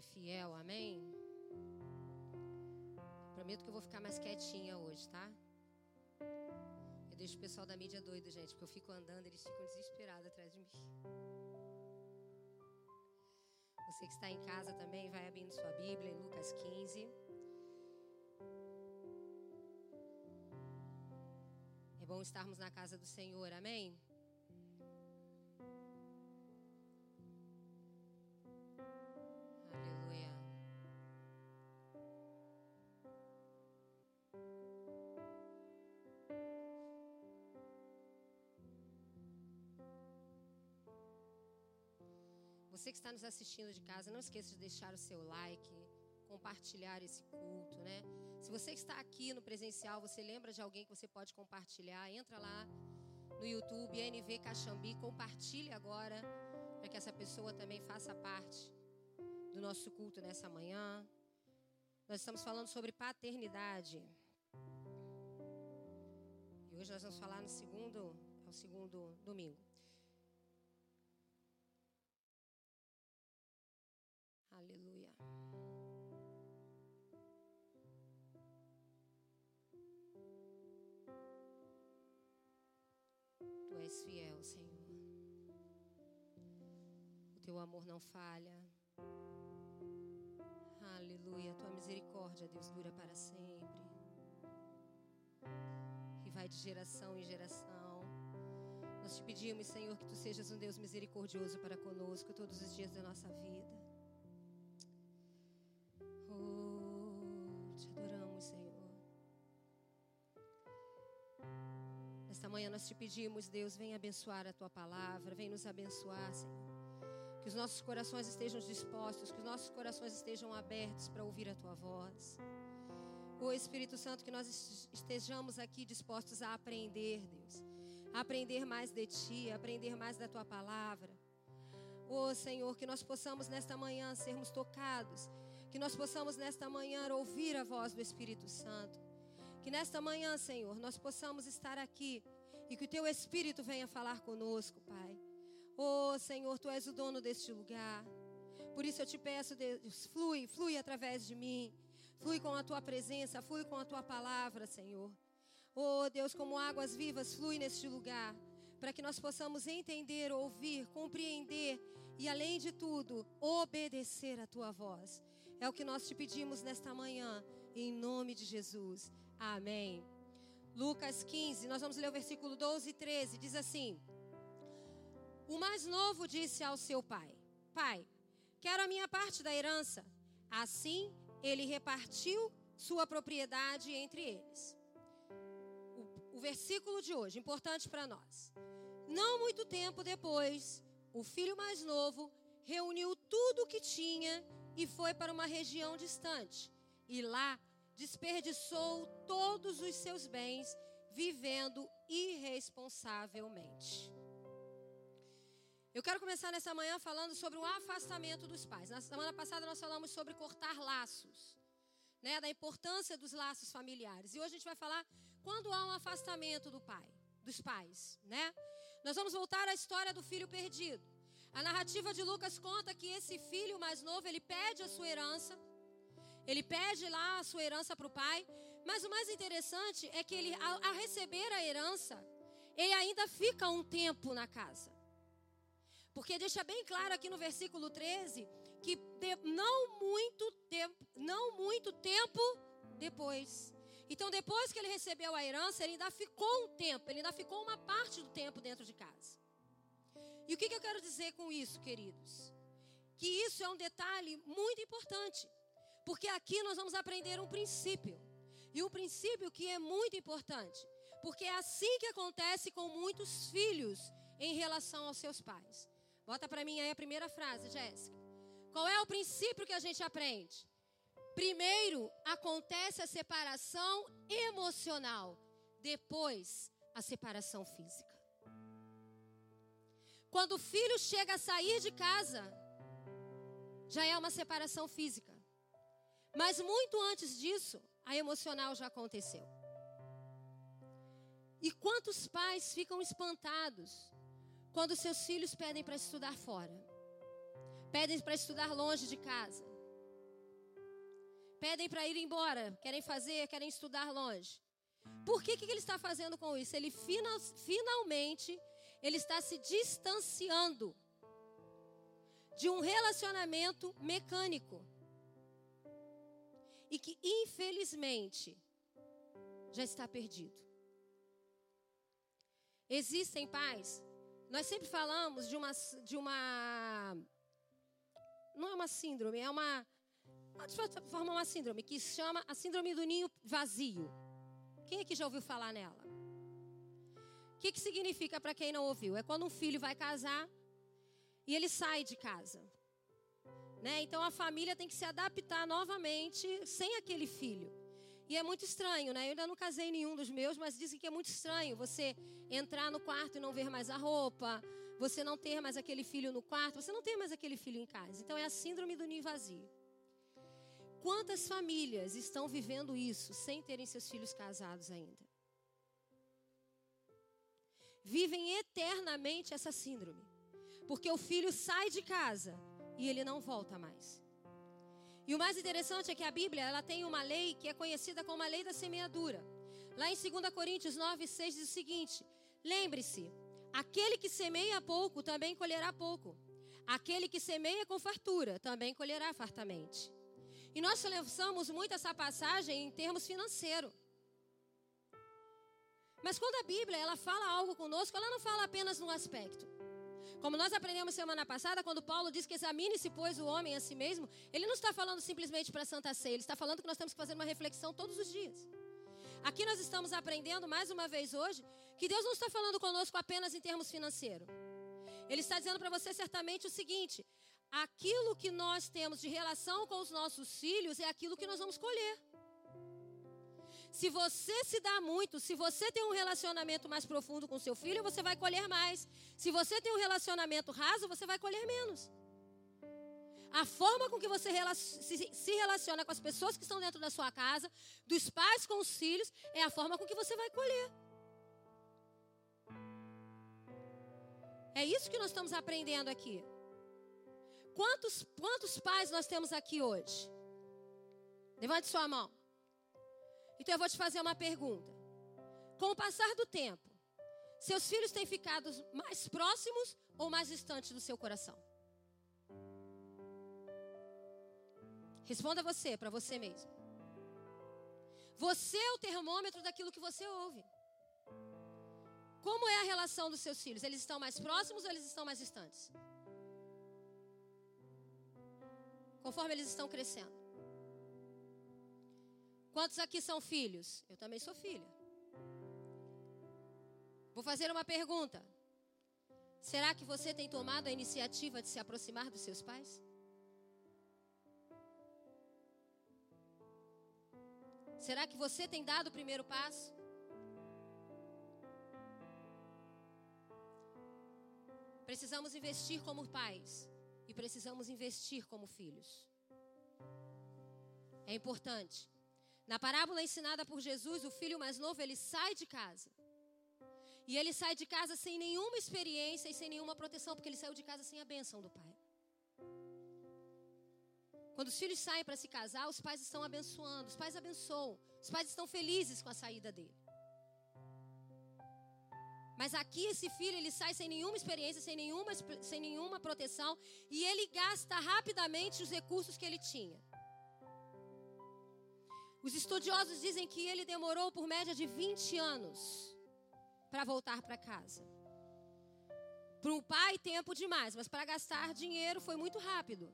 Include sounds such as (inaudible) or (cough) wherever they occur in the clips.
é fiel, amém? Prometo que eu vou ficar mais quietinha hoje, tá? Eu deixo o pessoal da mídia doido, gente, porque eu fico andando, eles ficam desesperados atrás de mim. Você que está em casa também, vai abrindo sua Bíblia em Lucas 15. É bom estarmos na casa do Senhor, amém? Você que está nos assistindo de casa, não esqueça de deixar o seu like, compartilhar esse culto, né? Se você está aqui no presencial, você lembra de alguém que você pode compartilhar, entra lá no YouTube, NV Caxambi, compartilhe agora, para que essa pessoa também faça parte do nosso culto nessa manhã. Nós estamos falando sobre paternidade. E hoje nós vamos falar no segundo, é o segundo domingo. O amor não falha. Aleluia. Tua misericórdia, Deus, dura para sempre. E vai de geração em geração. Nós te pedimos, Senhor, que tu sejas um Deus misericordioso para conosco todos os dias da nossa vida. Oh, te adoramos, Senhor. Nesta manhã nós te pedimos, Deus, vem abençoar a tua palavra, vem nos abençoar, Senhor. Os nossos corações estejam dispostos, que os nossos corações estejam abertos para ouvir a tua voz. O Espírito Santo, que nós estejamos aqui dispostos a aprender, Deus. A aprender mais de ti, a aprender mais da tua palavra. Oh Senhor, que nós possamos nesta manhã sermos tocados, que nós possamos nesta manhã ouvir a voz do Espírito Santo. Que nesta manhã, Senhor, nós possamos estar aqui e que o teu Espírito venha falar conosco, Pai. Oh Senhor, tu és o dono deste lugar. Por isso eu te peço, Deus, flui, flui através de mim. Flui com a tua presença, flui com a tua palavra, Senhor. Oh Deus, como águas vivas, flui neste lugar. Para que nós possamos entender, ouvir, compreender e, além de tudo, obedecer a tua voz. É o que nós te pedimos nesta manhã, em nome de Jesus. Amém. Lucas 15, nós vamos ler o versículo 12 e 13. Diz assim: O mais novo disse ao seu pai: Pai, quero a minha parte da herança. Assim, ele repartiu sua propriedade entre eles. O, o versículo de hoje, importante para nós. Não muito tempo depois, o filho mais novo reuniu tudo o que tinha e foi para uma região distante. E lá desperdiçou todos os seus bens, vivendo irresponsavelmente. Eu quero começar nessa manhã falando sobre o afastamento dos pais. Na semana passada nós falamos sobre cortar laços, né, da importância dos laços familiares. E hoje a gente vai falar quando há um afastamento do pai, dos pais, né? Nós vamos voltar à história do filho perdido. A narrativa de Lucas conta que esse filho mais novo, ele pede a sua herança. Ele pede lá a sua herança para o pai. Mas o mais interessante é que ele, ao, receber a herança, ele ainda fica um tempo na casa. Porque deixa bem claro aqui no versículo 13 que não muito tempo, não muito tempo depois. Então, depois que ele recebeu a herança, ele ainda ficou um tempo, ele ainda ficou uma parte do tempo dentro de casa. E o que, que eu quero dizer com isso, queridos? Que isso é um detalhe muito importante. Porque aqui nós vamos aprender um princípio. E um princípio que é muito importante. Porque é assim que acontece com muitos filhos em relação aos seus pais. Bota para mim aí a primeira frase, Jéssica. Qual é o princípio que a gente aprende? Primeiro acontece a separação emocional, depois a separação física. Quando o filho chega a sair de casa, já é uma separação física. Mas muito antes disso, a emocional já aconteceu. E quantos pais ficam espantados quando seus filhos pedem para estudar fora? Pedem para estudar longe de casa. pedem para ir embora, querem fazer, querem estudar longe. Por que, que ele está fazendo com isso? Ele final, finalmente ele está se distanciando de um relacionamento mecânico. E que infelizmente já está perdido. Existem pais, nós sempre falamos de uma de uma não é uma síndrome, é uma de forma uma síndrome que se chama a síndrome do ninho vazio. Quem aqui já ouviu falar nela? O que, que significa para quem não ouviu? É quando um filho vai casar e ele sai de casa. Né? Então a família tem que se adaptar novamente sem aquele filho. E é muito estranho, né? Eu ainda não casei nenhum dos meus, mas dizem que é muito estranho você entrar no quarto e não ver mais a roupa, você não ter mais aquele filho no quarto, você não ter mais aquele filho em casa. Então é a síndrome do ninho vazio. Quantas famílias estão vivendo isso sem terem seus filhos casados ainda? Vivem eternamente essa síndrome. Porque o filho sai de casa e ele não volta mais. E o mais interessante é que a Bíblia ela tem uma lei que é conhecida como a lei da semeadura. Lá em 2 Coríntios 9, 6 diz o seguinte: Lembre-se, aquele que semeia pouco também colherá pouco. Aquele que semeia com fartura também colherá fartamente. E nós celebramos muito essa passagem em termos financeiros. Mas quando a Bíblia ela fala algo conosco, ela não fala apenas num aspecto. Como nós aprendemos semana passada, quando Paulo diz que examine-se, pois, o homem a si mesmo, ele não está falando simplesmente para a Santa Ceia, ele está falando que nós temos que fazer uma reflexão todos os dias. Aqui nós estamos aprendendo mais uma vez hoje que Deus não está falando conosco apenas em termos financeiros. Ele está dizendo para você certamente o seguinte: aquilo que nós temos de relação com os nossos filhos é aquilo que nós vamos colher. Se você se dá muito, se você tem um relacionamento mais profundo com seu filho, você vai colher mais. Se você tem um relacionamento raso, você vai colher menos. A forma com que você se relaciona com as pessoas que estão dentro da sua casa, dos pais com os filhos, é a forma com que você vai colher. É isso que nós estamos aprendendo aqui. Quantos, quantos pais nós temos aqui hoje? Levante sua mão. Então eu vou te fazer uma pergunta. Com o passar do tempo, seus filhos têm ficado mais próximos ou mais distantes do seu coração? Responda você, para você mesmo. Você é o termômetro daquilo que você ouve. Como é a relação dos seus filhos? Eles estão mais próximos ou eles estão mais distantes? conforme eles estão crescendo. Quantos aqui são filhos? Eu também sou filha. Vou fazer uma pergunta. Será que você tem tomado a iniciativa de se aproximar dos seus pais? Será que você tem dado o primeiro passo? Precisamos investir como pais e precisamos investir como filhos. É importante. Na parábola ensinada por Jesus, o filho mais novo, ele sai de casa. E ele sai de casa sem nenhuma experiência e sem nenhuma proteção, porque ele saiu de casa sem a bênção do pai. Quando os filhos saem para se casar, os pais estão abençoando, os pais abençoam, os pais estão felizes com a saída dele. Mas aqui esse filho ele sai sem nenhuma experiência, sem nenhuma, sem nenhuma proteção e ele gasta rapidamente os recursos que ele tinha. Os estudiosos dizem que ele demorou por média de 20 anos para voltar para casa. Para um pai, tempo demais, mas para gastar dinheiro foi muito rápido.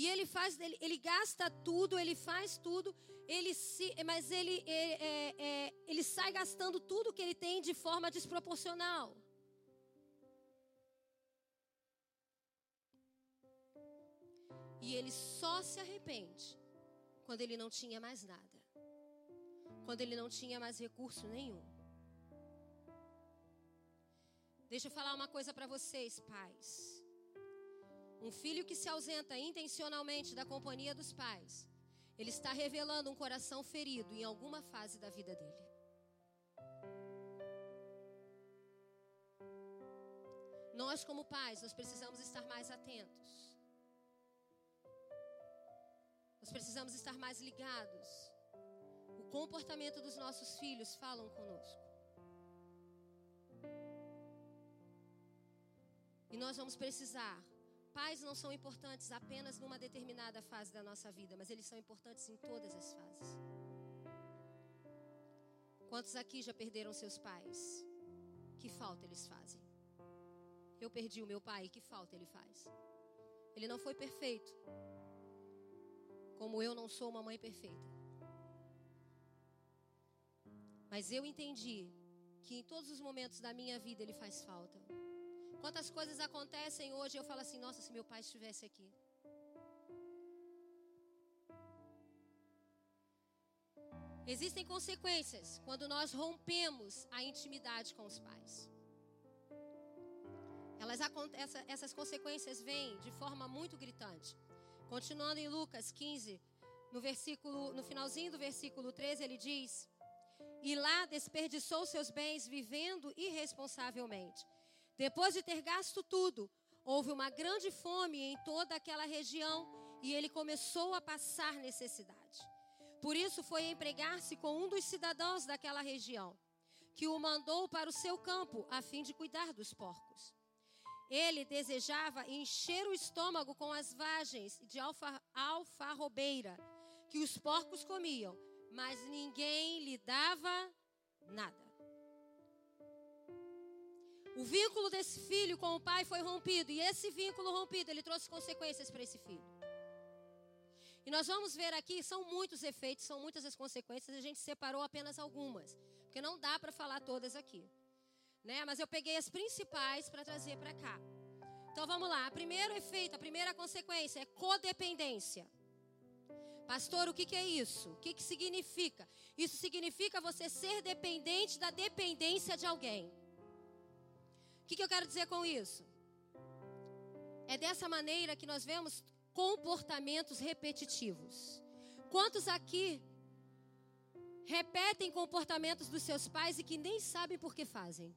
E ele faz, ele, ele gasta tudo, ele faz tudo, ele se, mas ele, é, é, é, ele sai gastando tudo que ele tem de forma desproporcional. E ele só se arrepende quando ele não tinha mais nada. Quando ele não tinha mais recurso nenhum. Deixa eu falar uma coisa para vocês, pais. Um filho que se ausenta intencionalmente da companhia dos pais, ele está revelando um coração ferido em alguma fase da vida dele. Nós, como pais, nós precisamos estar mais atentos. Nós precisamos estar mais ligados. O comportamento dos nossos filhos falam conosco. E nós vamos precisar. Pais não são importantes apenas numa determinada fase da nossa vida, mas eles são importantes em todas as fases. Quantos aqui já perderam seus pais? Que falta eles fazem? Eu perdi o meu pai, que falta ele faz? Ele não foi perfeito, como eu não sou uma mãe perfeita. Mas eu entendi que em todos os momentos da minha vida ele faz falta. Quantas coisas acontecem hoje eu falo assim: nossa, se meu pai estivesse aqui. Existem consequências quando nós rompemos a intimidade com os pais. Elas, essa, essas consequências vêm de forma muito gritante. Continuando em Lucas 15, no versículo, no finalzinho do versículo 13, ele diz: E lá desperdiçou seus bens vivendo irresponsavelmente. Depois de ter gasto tudo, houve uma grande fome em toda aquela região e ele começou a passar necessidade. Por isso foi empregar-se com um dos cidadãos daquela região, que o mandou para o seu campo a fim de cuidar dos porcos. Ele desejava encher o estômago com as vagens de alfa, alfarrobeira que os porcos comiam, mas ninguém lhe dava nada. O vínculo desse filho com o pai foi rompido. E esse vínculo rompido, ele trouxe consequências para esse filho. E nós vamos ver aqui, são muitos efeitos, são muitas as consequências. A gente separou apenas algumas. Porque não dá para falar todas aqui. Né? Mas eu peguei as principais para trazer para cá. Então vamos lá. O primeiro efeito, a primeira consequência é codependência. Pastor, o que, que é isso? O que, que significa? Isso significa você ser dependente da dependência de alguém. O que, que eu quero dizer com isso? É dessa maneira que nós vemos comportamentos repetitivos. Quantos aqui repetem comportamentos dos seus pais e que nem sabem por que fazem?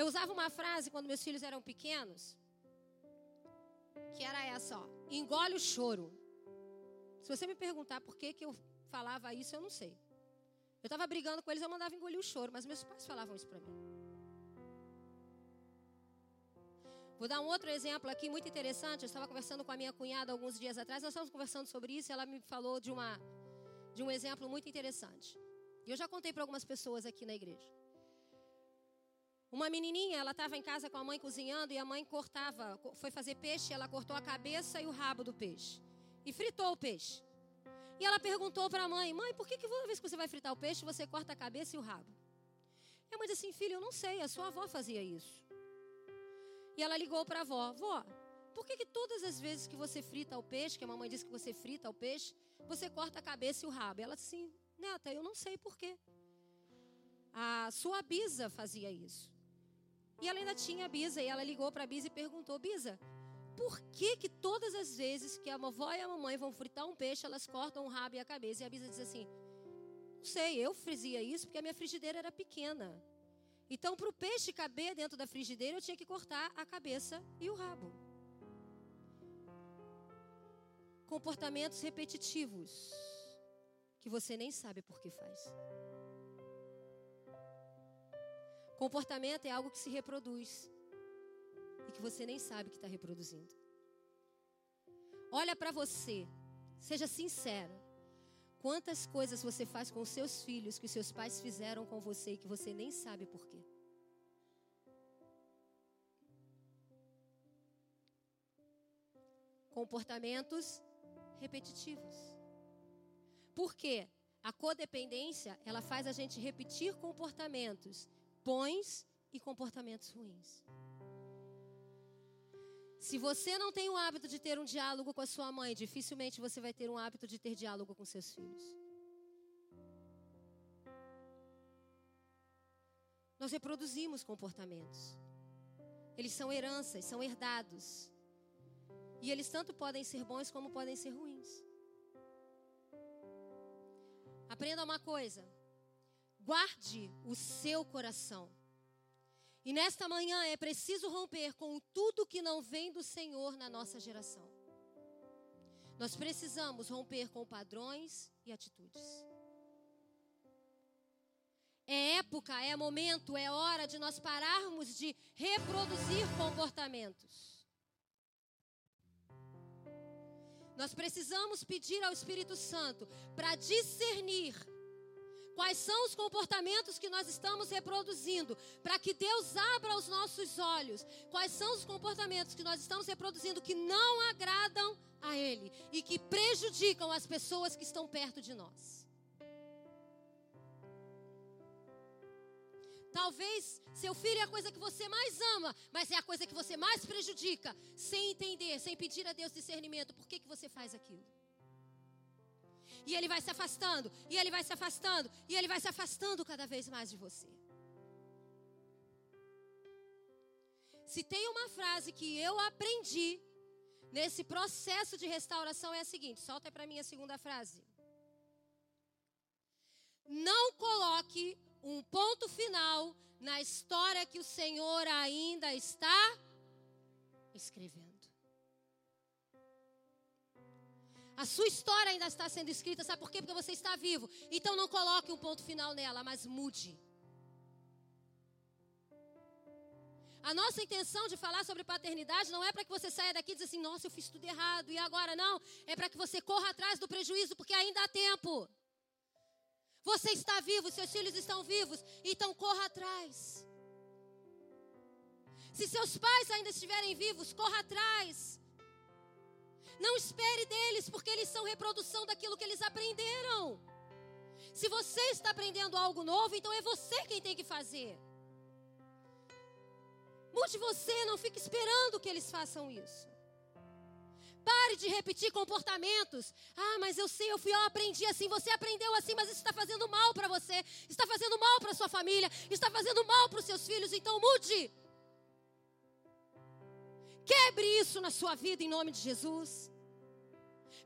Eu usava uma frase quando meus filhos eram pequenos, que era essa, ó, engole o choro. Se você me perguntar por que, que eu falava isso, eu não sei. Eu estava brigando com eles, eu mandava engolir o choro, mas meus pais falavam isso para mim. Vou dar um outro exemplo aqui muito interessante. Eu estava conversando com a minha cunhada alguns dias atrás. Nós estávamos conversando sobre isso e ela me falou de, uma, de um exemplo muito interessante. E eu já contei para algumas pessoas aqui na igreja. Uma menininha, ela estava em casa com a mãe cozinhando e a mãe cortava, foi fazer peixe, ela cortou a cabeça e o rabo do peixe e fritou o peixe. E ela perguntou para a mãe: Mãe, por que, que toda vez que você vai fritar o peixe, você corta a cabeça e o rabo? E a mãe disse assim: Filho, eu não sei, a sua avó fazia isso. E ela ligou para a avó: Vó, por que, que todas as vezes que você frita o peixe, que a mamãe disse que você frita o peixe, você corta a cabeça e o rabo? Ela disse assim: Neta, eu não sei por quê. A sua bisa fazia isso. E ela ainda tinha a bisa, e ela ligou para a bisa e perguntou: Bisa, por que, que todas as vezes que a vovó e a mamãe vão fritar um peixe, elas cortam o rabo e a cabeça? E a Bisa diz assim: Não sei, eu fazia isso porque a minha frigideira era pequena. Então, para o peixe caber dentro da frigideira, eu tinha que cortar a cabeça e o rabo. Comportamentos repetitivos que você nem sabe por que faz. Comportamento é algo que se reproduz e que você nem sabe que está reproduzindo. Olha para você, seja sincero. Quantas coisas você faz com seus filhos que seus pais fizeram com você e que você nem sabe por quê? Comportamentos repetitivos. Por quê? A codependência, ela faz a gente repetir comportamentos bons e comportamentos ruins. Se você não tem o hábito de ter um diálogo com a sua mãe, dificilmente você vai ter um hábito de ter diálogo com seus filhos. Nós reproduzimos comportamentos. Eles são heranças, são herdados. E eles tanto podem ser bons como podem ser ruins. Aprenda uma coisa: guarde o seu coração. E nesta manhã é preciso romper com tudo que não vem do Senhor na nossa geração. Nós precisamos romper com padrões e atitudes. É época, é momento, é hora de nós pararmos de reproduzir comportamentos. Nós precisamos pedir ao Espírito Santo para discernir quais são os comportamentos que nós estamos reproduzindo, para que Deus abra os nossos olhos. Quais são os comportamentos que nós estamos reproduzindo que não agradam a Ele e que prejudicam as pessoas que estão perto de nós. Talvez seu filho é a coisa que você mais ama, mas é a coisa que você mais prejudica, sem entender, sem pedir a Deus discernimento. Por que, que você faz aquilo? E ele vai se afastando, e ele vai se afastando, e ele vai se afastando cada vez mais de você. Se tem uma frase que eu aprendi nesse processo de restauração é a seguinte: solta para mim a segunda frase. Não coloque um ponto final na história que o Senhor ainda está escrevendo. A sua história ainda está sendo escrita, sabe por quê? Porque você está vivo. Então não coloque um ponto final nela, mas mude. A nossa intenção de falar sobre paternidade não é para que você saia daqui e diga assim: nossa, eu fiz tudo errado, e agora não. É para que você corra atrás do prejuízo, porque ainda há tempo. Você está vivo, seus filhos estão vivos, então corra atrás. Se seus pais ainda estiverem vivos, corra atrás. Não espere deles, porque eles são reprodução daquilo que eles aprenderam. Se você está aprendendo algo novo, então é você quem tem que fazer. Mude você, não fique esperando que eles façam isso. Pare de repetir comportamentos. Ah, mas eu sei, eu fui, eu aprendi assim. Você aprendeu assim, mas isso está fazendo mal para você, está fazendo mal para sua família, está fazendo mal para os seus filhos. Então mude. Quebre isso na sua vida em nome de Jesus.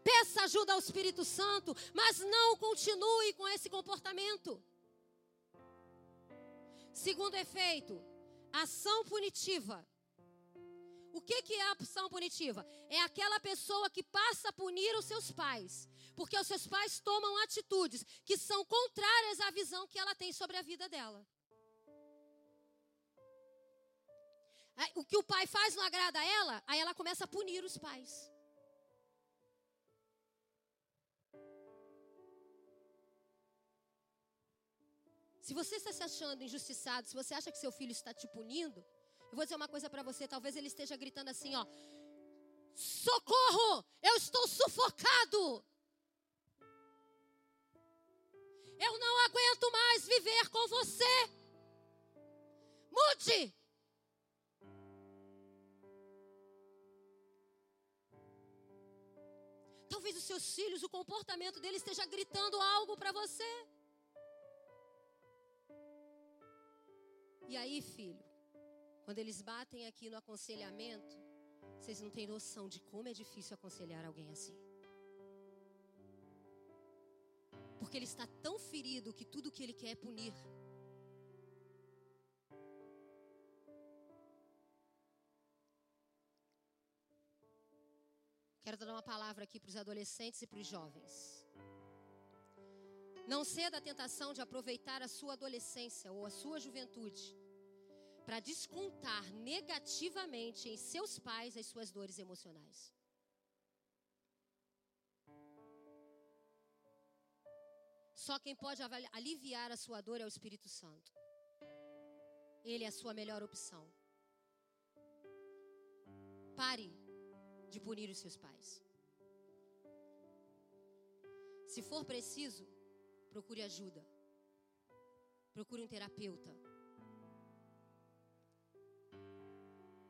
Peça ajuda ao Espírito Santo, mas não continue com esse comportamento. Segundo efeito, ação punitiva. O que, que é a ação punitiva? É aquela pessoa que passa a punir os seus pais. Porque os seus pais tomam atitudes que são contrárias à visão que ela tem sobre a vida dela. O que o pai faz não agrada a ela, aí ela começa a punir os pais. Se você está se achando injustiçado, se você acha que seu filho está te punindo, eu vou dizer uma coisa para você, talvez ele esteja gritando assim, ó: Socorro! Eu estou sufocado! Eu não aguento mais viver com você. Mude! Talvez os seus filhos, o comportamento deles esteja gritando algo para você. E aí, filho, quando eles batem aqui no aconselhamento, vocês não têm noção de como é difícil aconselhar alguém assim. Porque ele está tão ferido que tudo que ele quer é punir. Quero dar uma palavra aqui para os adolescentes e para os jovens. Não ceda à tentação de aproveitar a sua adolescência ou a sua juventude para descontar negativamente em seus pais as suas dores emocionais. Só quem pode aliviar a sua dor é o Espírito Santo. Ele é a sua melhor opção. Pare de punir os seus pais. Se for preciso, procure ajuda. Procure um terapeuta.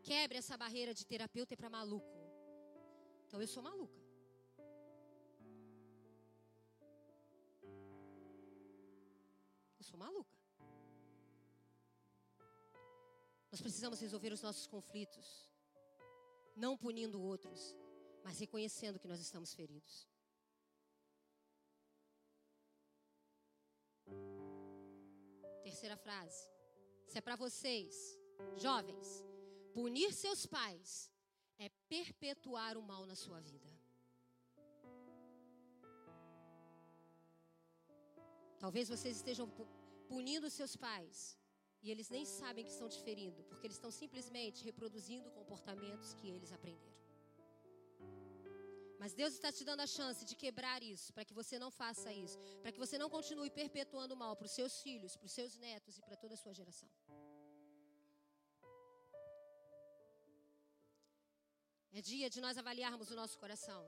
Quebre essa barreira de terapeuta é para maluco. Então eu sou maluca. Eu sou maluca. Nós precisamos resolver os nossos conflitos, não punindo outros, mas reconhecendo que nós estamos feridos. terceira frase. Isso é para vocês, jovens. Punir seus pais é perpetuar o mal na sua vida. Talvez vocês estejam punindo seus pais e eles nem sabem que estão te ferindo, porque eles estão simplesmente reproduzindo comportamentos que eles aprenderam. Mas Deus está te dando a chance de quebrar isso, para que você não faça isso, para que você não continue perpetuando o mal para os seus filhos, para os seus netos e para toda a sua geração. É dia de nós avaliarmos o nosso coração.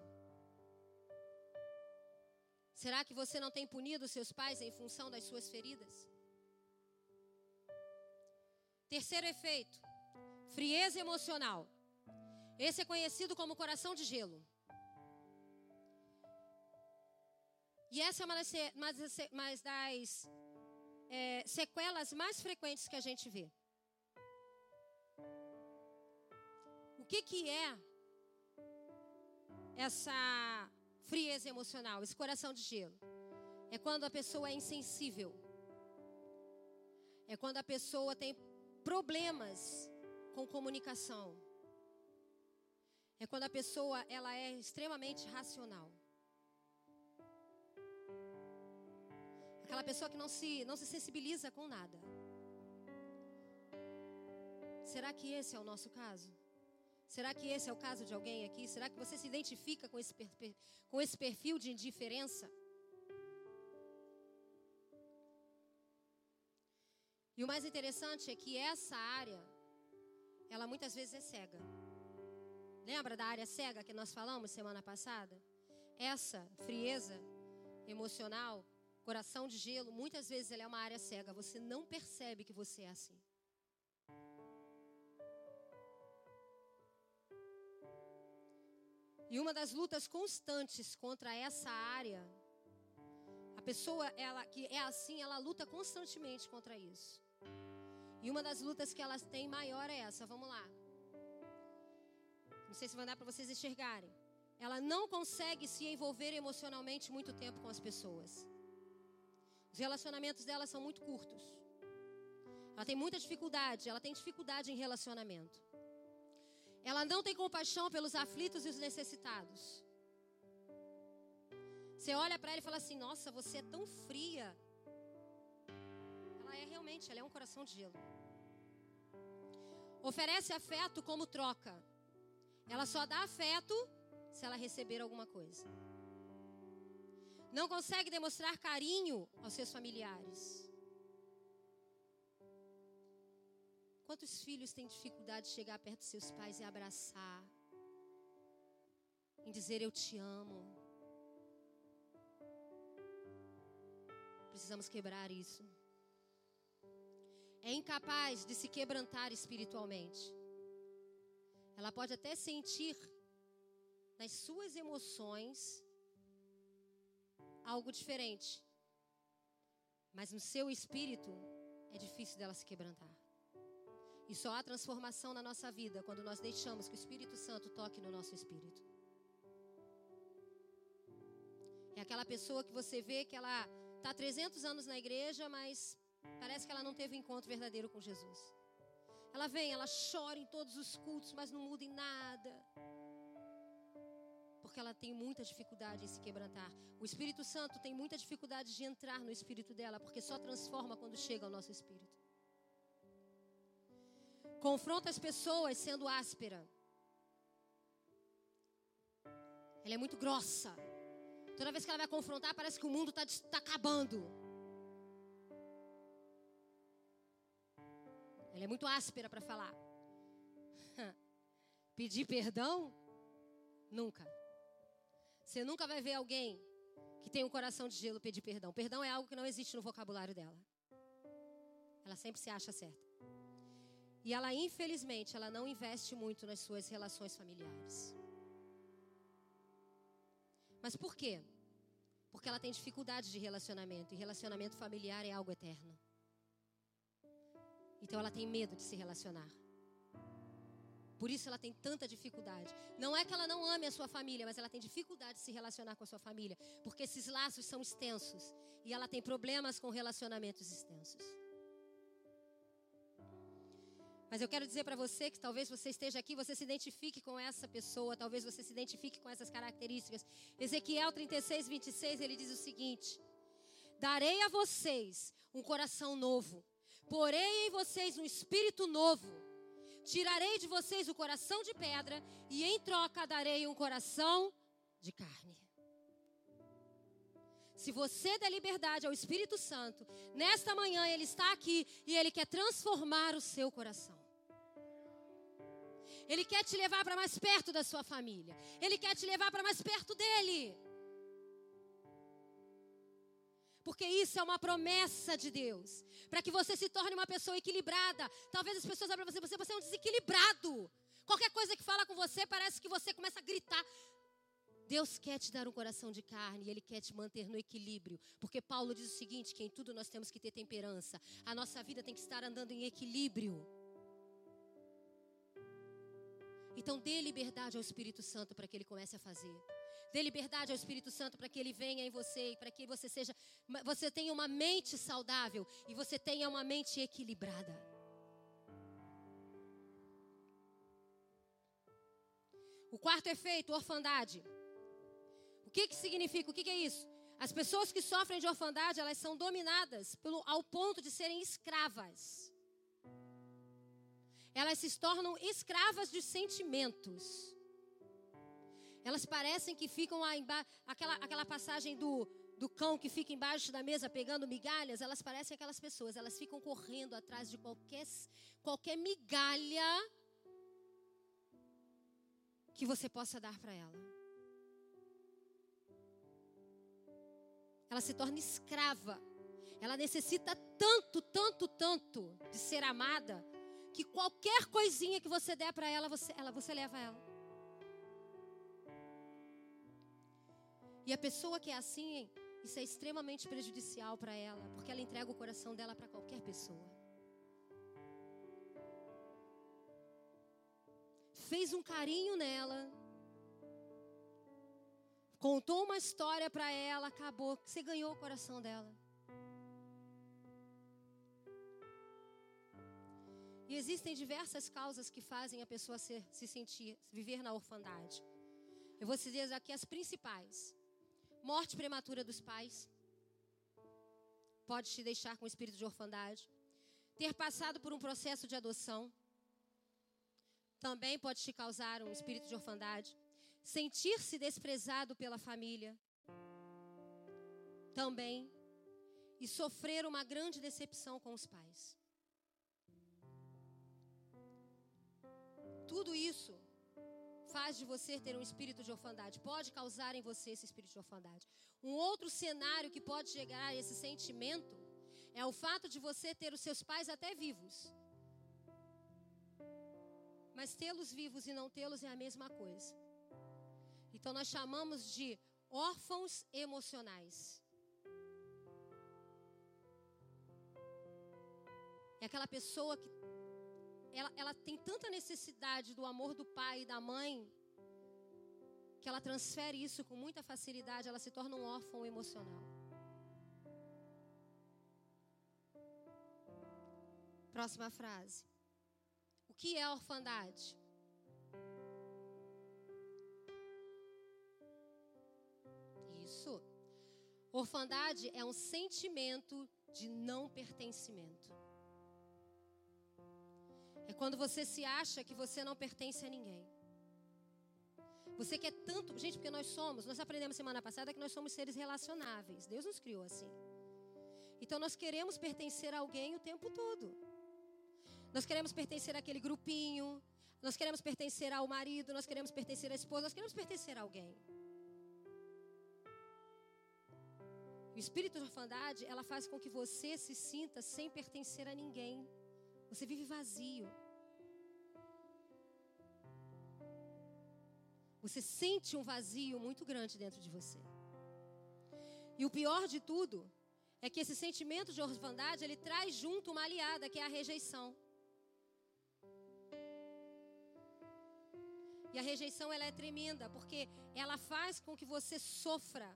Será que você não tem punido seus pais em função das suas feridas? Terceiro efeito, frieza emocional. Esse é conhecido como coração de gelo. E essa é uma das, é, sequelas mais frequentes que a gente vê. O que, que é essa frieza emocional, esse coração de gelo? É quando a pessoa é insensível. É quando a pessoa tem problemas com comunicação. É quando a pessoa ela é extremamente racional. Aquela pessoa que não se, não se sensibiliza com nada. Será que esse é o nosso caso? Será que esse é o caso de alguém aqui? Será que você se identifica com esse, com esse perfil de indiferença? E o mais interessante é que essa área, ela muitas vezes é cega. Lembra da área cega que nós falamos semana passada? Essa frieza emocional Coração de gelo, muitas vezes ele é uma área cega. Você não percebe que você é assim. E uma das lutas constantes contra essa área, a pessoa ela que é assim, ela luta constantemente contra isso. E uma das lutas que elas têm maior é essa. Vamos lá. Não sei se vai dar para vocês enxergarem. Ela não consegue se envolver emocionalmente muito tempo com as pessoas. Os relacionamentos dela são muito curtos. Ela tem muita dificuldade, ela tem dificuldade em relacionamento. Ela não tem compaixão pelos aflitos e os necessitados. Você olha para ela e fala assim: Nossa, você é tão fria. Ela é realmente, ela é um coração de gelo. Oferece afeto como troca. Ela só dá afeto se ela receber alguma coisa. Não consegue demonstrar carinho aos seus familiares. Quantos filhos têm dificuldade de chegar perto dos seus pais e abraçar? Em dizer eu te amo. Precisamos quebrar isso. É incapaz de se quebrantar espiritualmente. Ela pode até sentir nas suas emoções algo diferente. Mas no seu espírito é difícil dela se quebrantar. E só há transformação na nossa vida quando nós deixamos que o Espírito Santo toque no nosso espírito. É aquela pessoa que você vê que ela está 300 anos na igreja, mas parece que ela não teve um encontro verdadeiro com Jesus. Ela vem, ela chora em todos os cultos, mas não muda em nada porque ela tem muita dificuldade em se quebrantar. O Espírito Santo tem muita dificuldade de entrar no espírito dela, porque só transforma quando chega ao nosso espírito. Confronta as pessoas sendo áspera. Ela é muito grossa. Toda vez que ela vai confrontar, parece que o mundo está tá acabando. Ela é muito áspera para falar. (laughs) Pedir perdão? Nunca. Você nunca vai ver alguém que tem um coração de gelo pedir perdão. Perdão é algo que não existe no vocabulário dela. Ela sempre se acha certa. E ela, infelizmente, ela não investe muito nas suas relações familiares. Mas por quê? Porque ela tem dificuldade de relacionamento. E relacionamento familiar é algo eterno. Então ela tem medo de se relacionar. Por isso ela tem tanta dificuldade. Não é que ela não ame a sua família, mas ela tem dificuldade de se relacionar com a sua família, porque esses laços são extensos e ela tem problemas com relacionamentos extensos. Mas eu quero dizer para você que talvez você esteja aqui, você se identifique com essa pessoa, talvez você se identifique com essas características. Ezequiel 36, 26, ele diz o seguinte: Darei a vocês um coração novo. Porei em vocês um espírito novo. Tirarei de vocês o coração de pedra e em troca darei um coração de carne. Se você der liberdade ao Espírito Santo, nesta manhã ele está aqui e ele quer transformar o seu coração. Ele quer te levar para mais perto da sua família. Ele quer te levar para mais perto dele. Porque isso é uma promessa de Deus. Para que você se torne uma pessoa equilibrada. Talvez as pessoas olhem para você, você, você é um desequilibrado. Qualquer coisa que fala com você, parece que você começa a gritar. Deus quer te dar um coração de carne e Ele quer te manter no equilíbrio. Porque Paulo diz o seguinte: que em tudo nós temos que ter temperança. A nossa vida tem que estar andando em equilíbrio. Então dê liberdade ao Espírito Santo para que ele comece a fazer. Dê liberdade ao Espírito Santo para que ele venha em você e para que você seja você tenha uma mente saudável e você tenha uma mente equilibrada. O quarto efeito, orfandade. O que, que significa? O que, que é isso? As pessoas que sofrem de orfandade, elas são dominadas pelo, ao ponto de serem escravas elas se tornam escravas de sentimentos. Elas parecem que ficam lá embaixo, aquela, aquela passagem do, do cão que fica embaixo da mesa pegando migalhas, elas parecem aquelas pessoas, elas ficam correndo atrás de qualquer, qualquer migalha que você possa dar para ela. Ela se torna escrava. Ela necessita tanto, tanto, tanto de ser amada que qualquer coisinha que você der para ela, você, ela, você leva ela. E a pessoa que é assim, isso é extremamente prejudicial para ela, porque ela entrega o coração dela para qualquer pessoa. Fez um carinho nela, contou uma história para ela, acabou, você ganhou o coração dela. E existem diversas causas que fazem a pessoa ser, se sentir, viver na orfandade. Eu vou dizer aqui as principais: morte prematura dos pais, pode te deixar com espírito de orfandade. Ter passado por um processo de adoção, também pode te causar um espírito de orfandade. Sentir-se desprezado pela família, também. E sofrer uma grande decepção com os pais. Tudo isso faz de você ter um espírito de orfandade, pode causar em você esse espírito de orfandade. Um outro cenário que pode chegar a esse sentimento é o fato de você ter os seus pais até vivos. Mas tê-los vivos e não tê-los é a mesma coisa. Então nós chamamos de órfãos emocionais. É aquela pessoa que ela, ela tem tanta necessidade do amor do pai e da mãe que ela transfere isso com muita facilidade, ela se torna um órfão emocional. Próxima frase. O que é orfandade? Isso. Orfandade é um sentimento de não pertencimento. É quando você se acha que você não pertence a ninguém. Você quer tanto. Gente, porque nós somos, nós aprendemos semana passada que nós somos seres relacionáveis. Deus nos criou assim. Então nós queremos pertencer a alguém o tempo todo. Nós queremos pertencer àquele grupinho. Nós queremos pertencer ao marido. Nós queremos pertencer à esposa. Nós queremos pertencer a alguém. O espírito de orfandade, ela faz com que você se sinta sem pertencer a ninguém. Você vive vazio. Você sente um vazio muito grande dentro de você. E o pior de tudo é que esse sentimento de orfandade, ele traz junto uma aliada, que é a rejeição. E a rejeição ela é tremenda, porque ela faz com que você sofra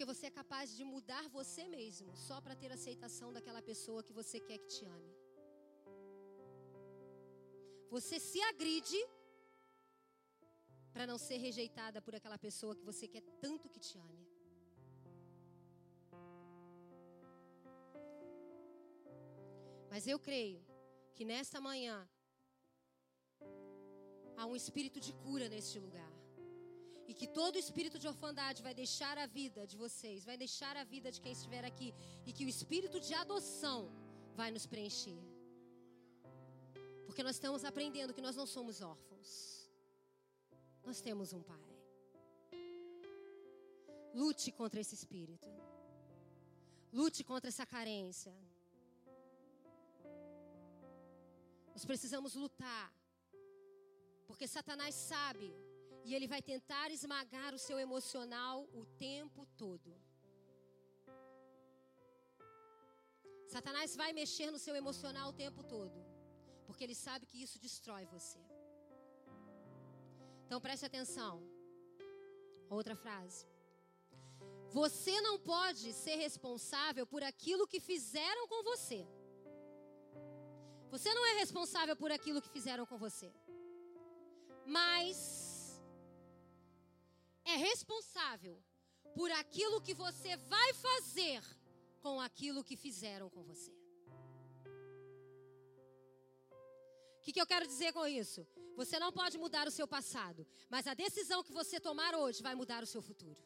Porque você é capaz de mudar você mesmo só para ter aceitação daquela pessoa que você quer que te ame. Você se agride para não ser rejeitada por aquela pessoa que você quer tanto que te ame. Mas eu creio que nesta manhã há um espírito de cura neste lugar. E que todo espírito de orfandade vai deixar a vida de vocês, vai deixar a vida de quem estiver aqui. E que o espírito de adoção vai nos preencher. Porque nós estamos aprendendo que nós não somos órfãos. Nós temos um Pai. Lute contra esse espírito. Lute contra essa carência. Nós precisamos lutar. Porque Satanás sabe e ele vai tentar esmagar o seu emocional o tempo todo. Satanás vai mexer no seu emocional o tempo todo, porque ele sabe que isso destrói você. Então preste atenção. Outra frase. Você não pode ser responsável por aquilo que fizeram com você. Você não é responsável por aquilo que fizeram com você. Mas é responsável por aquilo que você vai fazer com aquilo que fizeram com você. O que, que eu quero dizer com isso? Você não pode mudar o seu passado, mas a decisão que você tomar hoje vai mudar o seu futuro.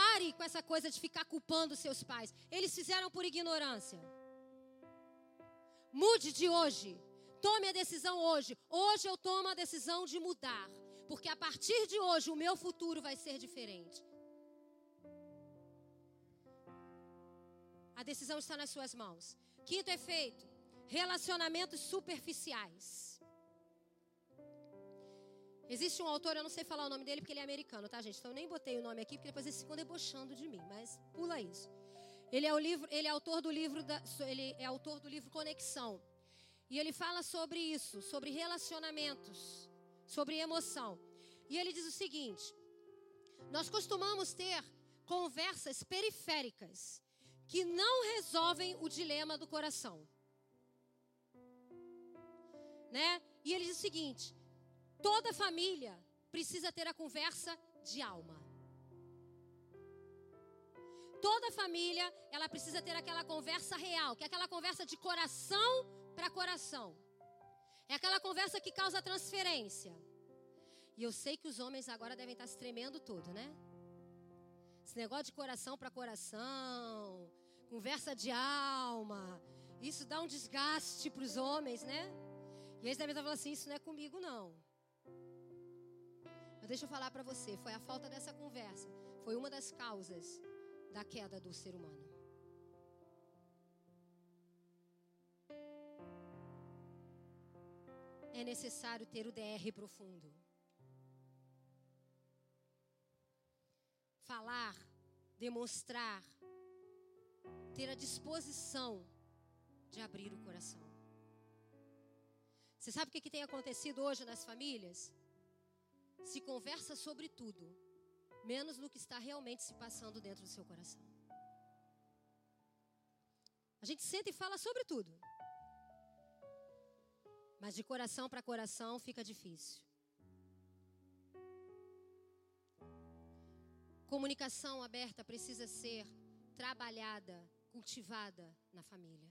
Pare com essa coisa de ficar culpando seus pais. Eles fizeram por ignorância. Mude de hoje. Tome a decisão hoje. Hoje eu tomo a decisão de mudar. Porque a partir de hoje o meu futuro vai ser diferente. A decisão está nas suas mãos. Quinto efeito: relacionamentos superficiais. Existe um autor, eu não sei falar o nome dele porque ele é americano, tá, gente? Então eu nem botei o nome aqui porque depois eles ficam debochando de mim, mas pula isso. Ele é, o livro, ele é autor do livro da, ele é autor do livro Conexão. E ele fala sobre isso, sobre relacionamentos, sobre emoção. E ele diz o seguinte: Nós costumamos ter conversas periféricas que não resolvem o dilema do coração. Né? E ele diz o seguinte: Toda família precisa ter a conversa de alma. Toda família, ela precisa ter aquela conversa real, que é aquela conversa de coração para coração. É aquela conversa que causa transferência. E eu sei que os homens agora devem estar se tremendo todo, né? Esse negócio de coração para coração, conversa de alma, isso dá um desgaste para os homens, né? E eles devem estar falando assim: isso não é comigo, não deixa eu falar para você, foi a falta dessa conversa, foi uma das causas da queda do ser humano. É necessário ter o DR profundo. Falar, demonstrar, ter a disposição de abrir o coração. Você sabe o que, que tem acontecido hoje nas famílias? se conversa sobre tudo, menos no que está realmente se passando dentro do seu coração. A gente senta e fala sobre tudo. Mas de coração para coração fica difícil. Comunicação aberta precisa ser trabalhada, cultivada na família.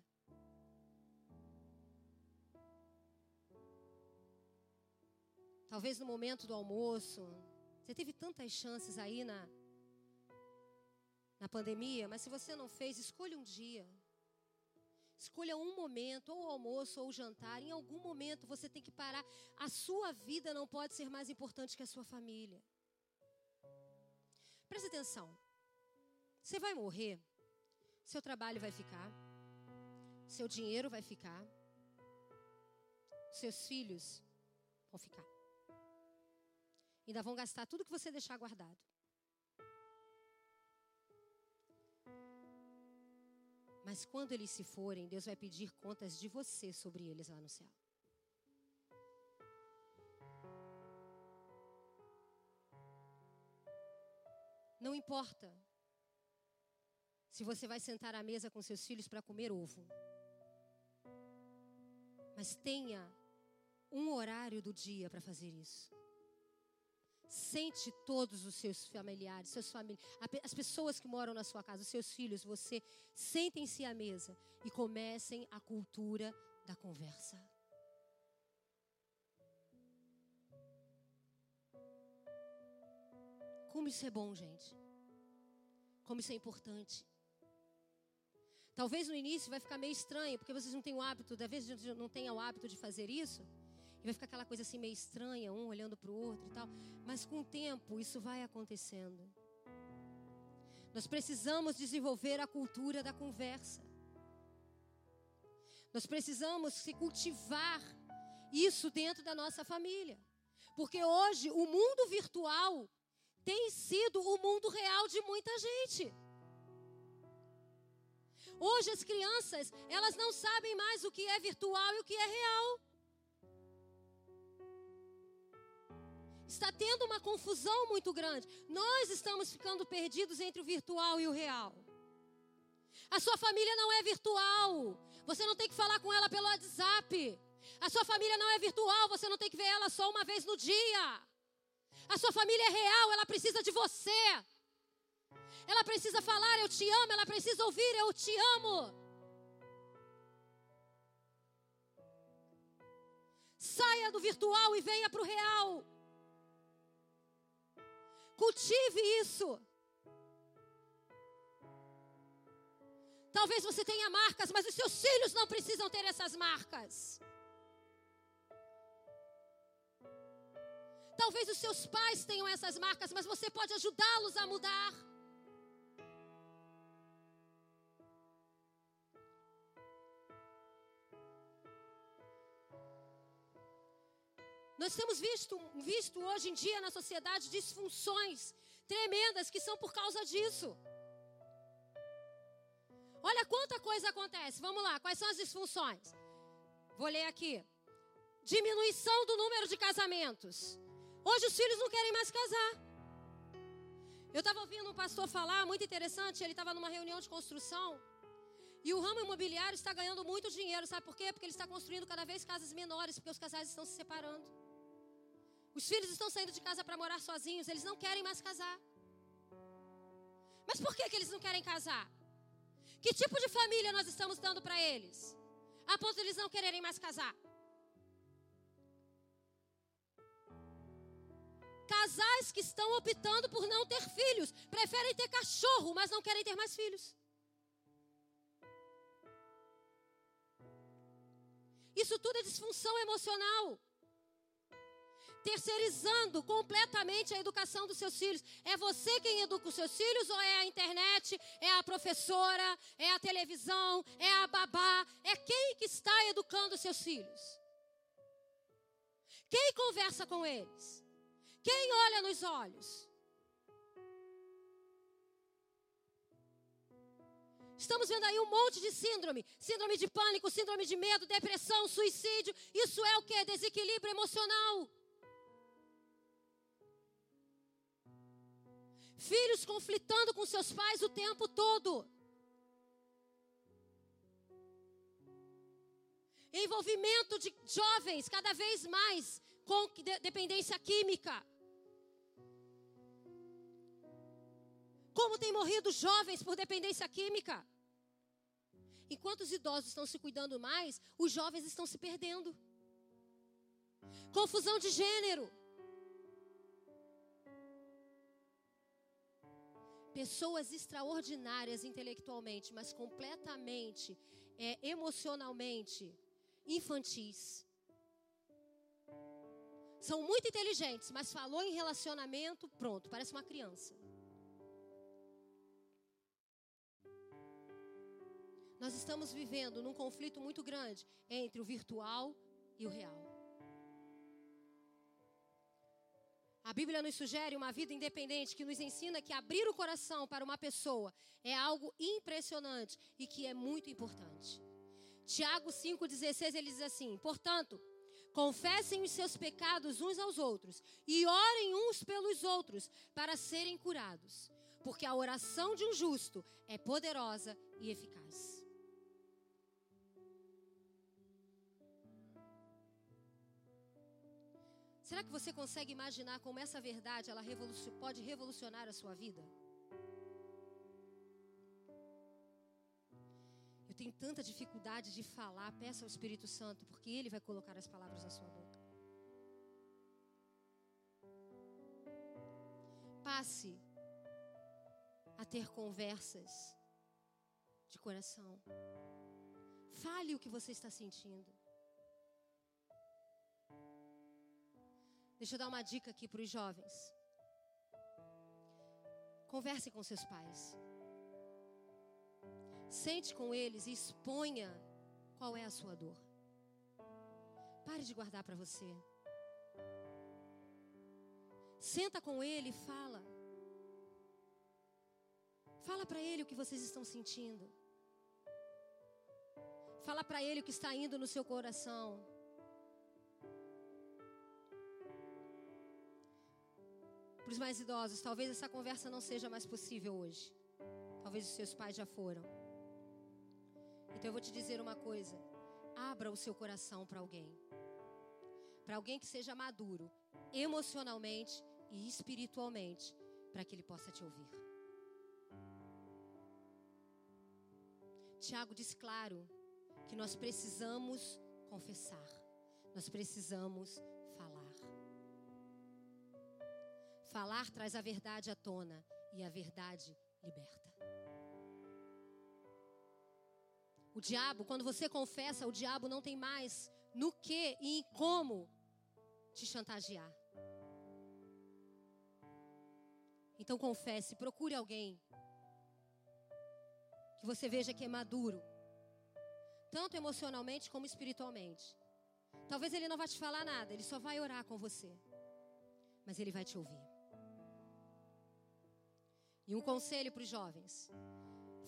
Talvez no momento do almoço. Você teve tantas chances aí na, na pandemia, mas se você não fez, escolha um dia. Escolha um momento, ou o almoço, ou o jantar. Em algum momento você tem que parar. A sua vida não pode ser mais importante que a sua família. Preste atenção. Você vai morrer, seu trabalho vai ficar, seu dinheiro vai ficar, seus filhos vão ficar. Ainda vão gastar tudo que você deixar guardado. Mas quando eles se forem, Deus vai pedir contas de você sobre eles lá no céu. Não importa se você vai sentar à mesa com seus filhos para comer ovo. Mas tenha um horário do dia para fazer isso. Sente todos os seus familiares, seus familiares, as pessoas que moram na sua casa, os seus filhos, você sentem-se à mesa e comecem a cultura da conversa. Como isso é bom, gente. Como isso é importante. Talvez no início vai ficar meio estranho, porque vocês não têm o hábito, talvez não tenham o hábito de fazer isso. E vai ficar aquela coisa assim meio estranha, um olhando para o outro e tal. Mas com o tempo isso vai acontecendo. Nós precisamos desenvolver a cultura da conversa. Nós precisamos se cultivar isso dentro da nossa família. Porque hoje o mundo virtual tem sido o mundo real de muita gente. Hoje as crianças, elas não sabem mais o que é virtual e o que é real. Está tendo uma confusão muito grande. Nós estamos ficando perdidos entre o virtual e o real. A sua família não é virtual. Você não tem que falar com ela pelo WhatsApp. A sua família não é virtual. Você não tem que ver ela só uma vez no dia. A sua família é real, ela precisa de você. Ela precisa falar, eu te amo. Ela precisa ouvir, eu te amo. Saia do virtual e venha para o real. Cultive isso. Talvez você tenha marcas, mas os seus filhos não precisam ter essas marcas. Talvez os seus pais tenham essas marcas, mas você pode ajudá-los a mudar. Nós temos visto, visto hoje em dia na sociedade disfunções tremendas que são por causa disso. Olha quanta coisa acontece. Vamos lá, quais são as disfunções? Vou ler aqui. Diminuição do número de casamentos. Hoje os filhos não querem mais casar. Eu estava ouvindo um pastor falar, muito interessante, ele estava numa reunião de construção. E o ramo imobiliário está ganhando muito dinheiro, sabe por quê? Porque ele está construindo cada vez casas menores, porque os casais estão se separando. Os filhos estão saindo de casa para morar sozinhos, eles não querem mais casar. Mas por que, que eles não querem casar? Que tipo de família nós estamos dando para eles? A ponto de eles não quererem mais casar. Casais que estão optando por não ter filhos, preferem ter cachorro, mas não querem ter mais filhos. Isso tudo é disfunção emocional. Terceirizando completamente a educação dos seus filhos. É você quem educa os seus filhos ou é a internet, é a professora, é a televisão, é a babá? É quem que está educando os seus filhos? Quem conversa com eles? Quem olha nos olhos? Estamos vendo aí um monte de síndrome: síndrome de pânico, síndrome de medo, depressão, suicídio. Isso é o que? Desequilíbrio emocional. Filhos conflitando com seus pais o tempo todo. Envolvimento de jovens cada vez mais com dependência química. Como tem morrido jovens por dependência química? Enquanto os idosos estão se cuidando mais, os jovens estão se perdendo. Confusão de gênero. Pessoas extraordinárias intelectualmente, mas completamente, é, emocionalmente infantis. São muito inteligentes, mas falou em relacionamento, pronto, parece uma criança. Nós estamos vivendo num conflito muito grande entre o virtual e o real. A Bíblia nos sugere uma vida independente que nos ensina que abrir o coração para uma pessoa é algo impressionante e que é muito importante. Tiago 5,16 ele diz assim: Portanto, Confessem os seus pecados uns aos outros e orem uns pelos outros para serem curados, porque a oração de um justo é poderosa e eficaz. Será que você consegue imaginar como essa verdade ela pode revolucionar a sua vida? Eu tenho tanta dificuldade de falar, peça ao Espírito Santo, porque Ele vai colocar as palavras na sua boca. Passe a ter conversas de coração. Fale o que você está sentindo. Deixa eu dar uma dica aqui para os jovens. Converse com seus pais. Sente com eles e exponha qual é a sua dor. Pare de guardar para você. Senta com ele e fala. Fala para ele o que vocês estão sentindo. Fala para ele o que está indo no seu coração. Para os mais idosos, talvez essa conversa não seja mais possível hoje. Talvez os seus pais já foram. Então eu vou te dizer uma coisa: abra o seu coração para alguém. Para alguém que seja maduro, emocionalmente e espiritualmente, para que ele possa te ouvir. Tiago diz claro que nós precisamos confessar, nós precisamos Falar traz a verdade à tona e a verdade liberta. O diabo, quando você confessa, o diabo não tem mais no que e em como te chantagear. Então confesse, procure alguém que você veja que é maduro, tanto emocionalmente como espiritualmente. Talvez ele não vá te falar nada, ele só vai orar com você, mas ele vai te ouvir. E um conselho para os jovens: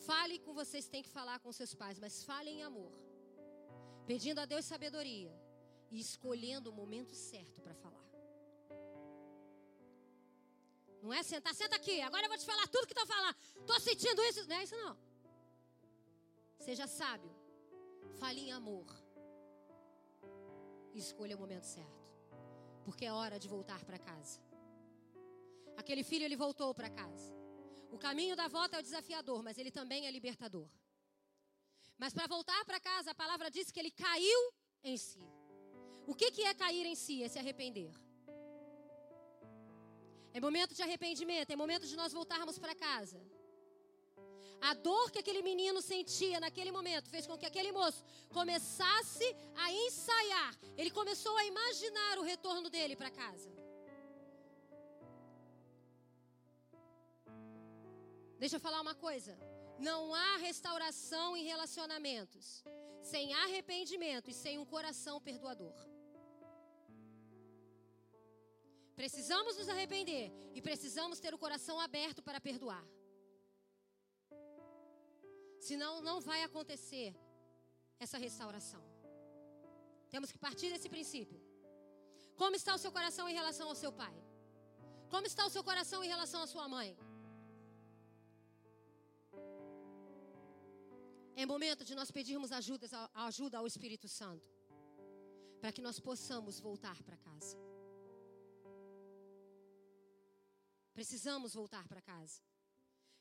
fale com vocês, tem que falar com seus pais, mas fale em amor, pedindo a Deus sabedoria e escolhendo o momento certo para falar. Não é sentar, senta aqui, agora eu vou te falar tudo que estou falando. Estou sentindo isso. Não é isso não. Seja sábio. Fale em amor. E escolha o momento certo. Porque é hora de voltar para casa. Aquele filho, ele voltou para casa. O caminho da volta é o desafiador, mas ele também é libertador. Mas para voltar para casa, a palavra diz que ele caiu em si. O que, que é cair em si? É se arrepender. É momento de arrependimento, é momento de nós voltarmos para casa. A dor que aquele menino sentia naquele momento fez com que aquele moço começasse a ensaiar. Ele começou a imaginar o retorno dele para casa. Deixa eu falar uma coisa. Não há restauração em relacionamentos sem arrependimento e sem um coração perdoador. Precisamos nos arrepender e precisamos ter o coração aberto para perdoar. Senão não vai acontecer essa restauração. Temos que partir desse princípio. Como está o seu coração em relação ao seu pai? Como está o seu coração em relação à sua mãe? É momento de nós pedirmos ajuda, ajuda ao Espírito Santo, para que nós possamos voltar para casa. Precisamos voltar para casa.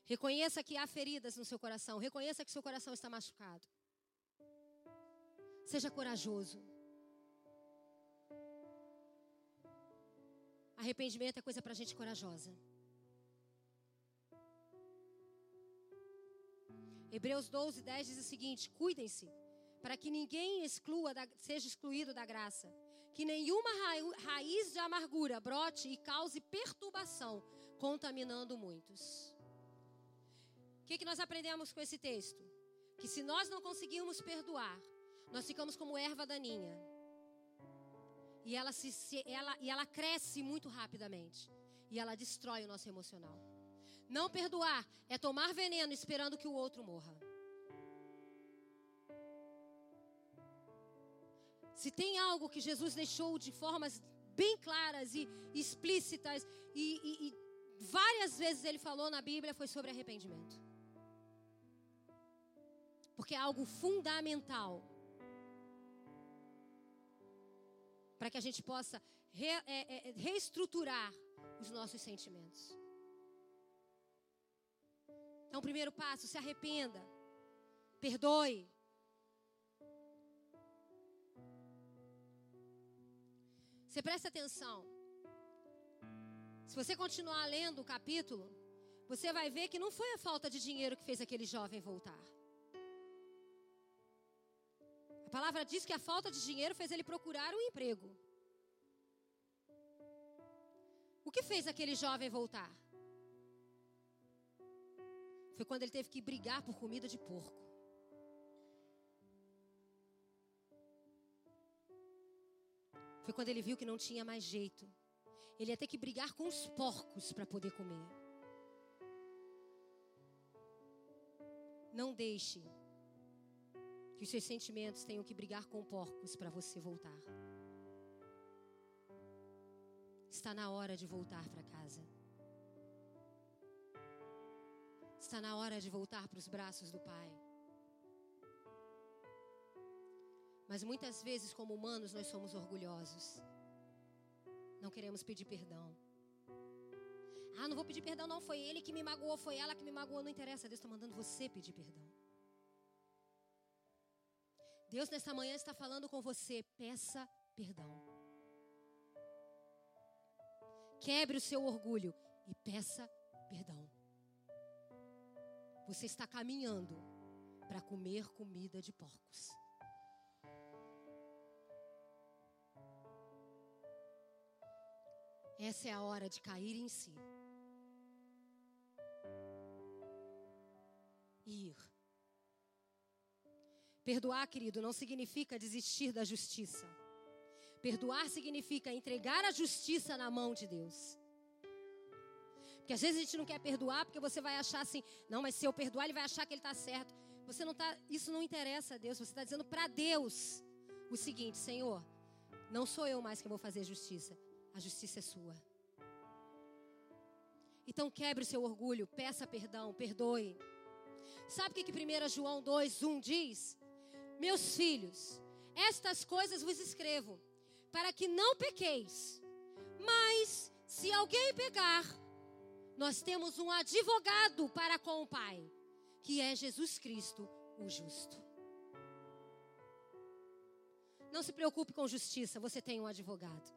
Reconheça que há feridas no seu coração. Reconheça que seu coração está machucado. Seja corajoso. Arrependimento é coisa para gente corajosa. Hebreus 12, 10 diz o seguinte: Cuidem-se, para que ninguém exclua da, seja excluído da graça, que nenhuma raiz de amargura brote e cause perturbação, contaminando muitos. O que, que nós aprendemos com esse texto? Que se nós não conseguirmos perdoar, nós ficamos como erva daninha. E ela, se, ela, e ela cresce muito rapidamente. E ela destrói o nosso emocional. Não perdoar é tomar veneno esperando que o outro morra. Se tem algo que Jesus deixou de formas bem claras e explícitas e, e, e várias vezes ele falou na Bíblia foi sobre arrependimento. Porque é algo fundamental para que a gente possa re, é, é, reestruturar os nossos sentimentos. Então, primeiro passo, se arrependa. Perdoe. Você presta atenção. Se você continuar lendo o capítulo, você vai ver que não foi a falta de dinheiro que fez aquele jovem voltar. A palavra diz que a falta de dinheiro fez ele procurar um emprego. O que fez aquele jovem voltar? Foi quando ele teve que brigar por comida de porco. Foi quando ele viu que não tinha mais jeito. Ele ia ter que brigar com os porcos para poder comer. Não deixe que os seus sentimentos tenham que brigar com porcos para você voltar. Está na hora de voltar para casa. Está na hora de voltar para os braços do Pai. Mas muitas vezes, como humanos, nós somos orgulhosos. Não queremos pedir perdão. Ah, não vou pedir perdão, não. Foi ele que me magoou, foi ela que me magoou. Não interessa. Deus está mandando você pedir perdão. Deus, nesta manhã, está falando com você. Peça perdão. Quebre o seu orgulho e peça perdão. Você está caminhando para comer comida de porcos. Essa é a hora de cair em si. Ir. Perdoar, querido, não significa desistir da justiça. Perdoar significa entregar a justiça na mão de Deus. Porque às vezes a gente não quer perdoar porque você vai achar assim, não, mas se eu perdoar, ele vai achar que ele está certo. Você não tá, isso não interessa a Deus. Você está dizendo para Deus o seguinte, Senhor, não sou eu mais que vou fazer justiça. A justiça é sua. Então quebre o seu orgulho, peça perdão, perdoe. Sabe o que, que 1 João 2, 1 diz? Meus filhos, estas coisas vos escrevo, para que não pequeis. Mas se alguém pegar, nós temos um advogado para com o Pai, que é Jesus Cristo, o justo. Não se preocupe com justiça, você tem um advogado.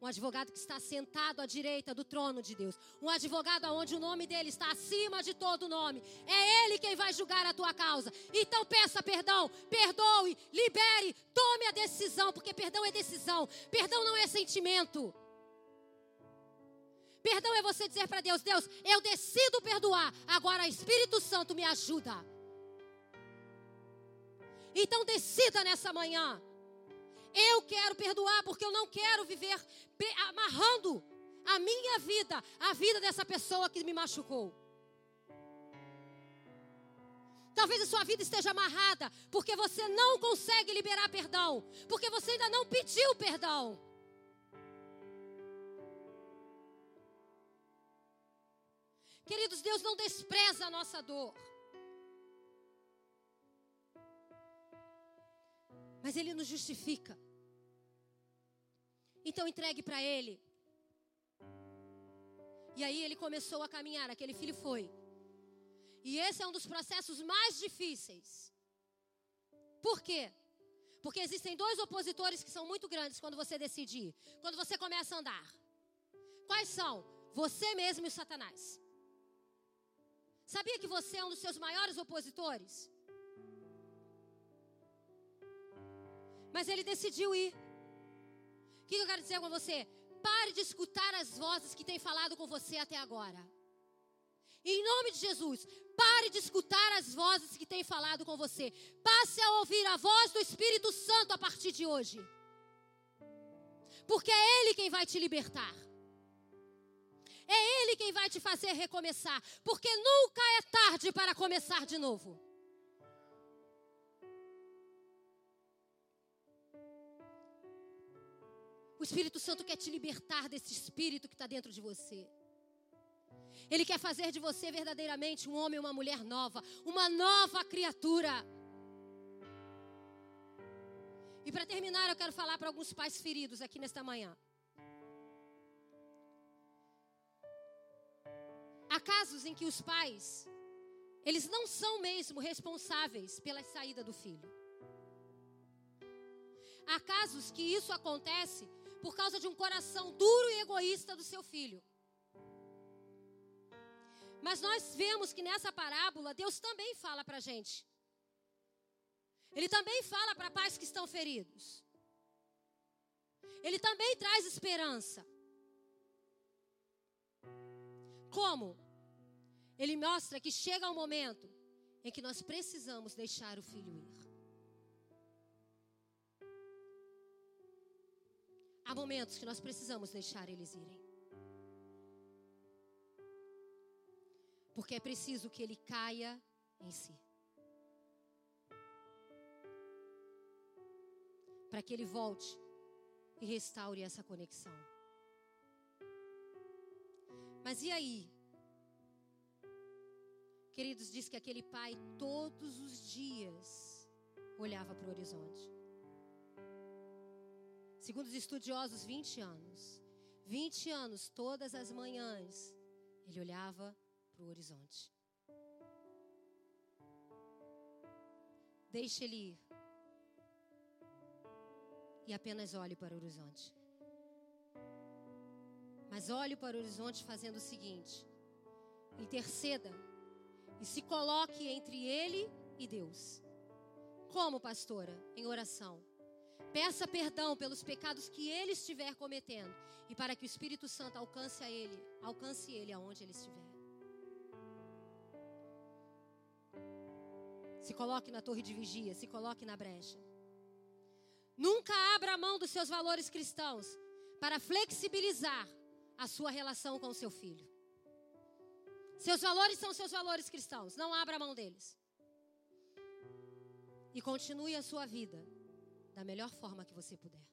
Um advogado que está sentado à direita do trono de Deus. Um advogado onde o nome dele está acima de todo nome. É ele quem vai julgar a tua causa. Então peça perdão, perdoe, libere, tome a decisão, porque perdão é decisão. Perdão não é sentimento. Perdão é você dizer para Deus: Deus, eu decido perdoar. Agora, Espírito Santo me ajuda. Então, decida nessa manhã. Eu quero perdoar porque eu não quero viver amarrando a minha vida, a vida dessa pessoa que me machucou. Talvez a sua vida esteja amarrada porque você não consegue liberar perdão, porque você ainda não pediu perdão. Queridos, Deus não despreza a nossa dor. Mas Ele nos justifica. Então entregue para Ele. E aí ele começou a caminhar, aquele filho foi. E esse é um dos processos mais difíceis. Por quê? Porque existem dois opositores que são muito grandes quando você decidir, quando você começa a andar. Quais são? Você mesmo e Satanás. Sabia que você é um dos seus maiores opositores? Mas ele decidiu ir. O que eu quero dizer com você? Pare de escutar as vozes que têm falado com você até agora. Em nome de Jesus, pare de escutar as vozes que têm falado com você. Passe a ouvir a voz do Espírito Santo a partir de hoje. Porque é Ele quem vai te libertar. É Ele quem vai te fazer recomeçar. Porque nunca é tarde para começar de novo. O Espírito Santo quer te libertar desse espírito que está dentro de você. Ele quer fazer de você verdadeiramente um homem e uma mulher nova, uma nova criatura. E para terminar, eu quero falar para alguns pais feridos aqui nesta manhã. Casos em que os pais, eles não são mesmo responsáveis pela saída do filho. Há casos que isso acontece por causa de um coração duro e egoísta do seu filho. Mas nós vemos que nessa parábola, Deus também fala para a gente. Ele também fala para pais que estão feridos. Ele também traz esperança. Como? Ele mostra que chega um momento em que nós precisamos deixar o filho ir. Há momentos que nós precisamos deixar eles irem. Porque é preciso que ele caia em si. Para que ele volte e restaure essa conexão. Mas e aí? Queridos, diz que aquele pai todos os dias olhava para o horizonte. Segundo os estudiosos, 20 anos. 20 anos, todas as manhãs, ele olhava para o horizonte. Deixe ele ir. E apenas olhe para o horizonte. Mas olhe para o horizonte fazendo o seguinte: interceda e se coloque entre ele e Deus. Como, pastora? Em oração. Peça perdão pelos pecados que ele estiver cometendo e para que o Espírito Santo alcance a ele, alcance ele aonde ele estiver. Se coloque na torre de vigia, se coloque na brecha. Nunca abra a mão dos seus valores cristãos para flexibilizar a sua relação com o seu filho. Seus valores são seus valores cristãos, não abra a mão deles. E continue a sua vida da melhor forma que você puder.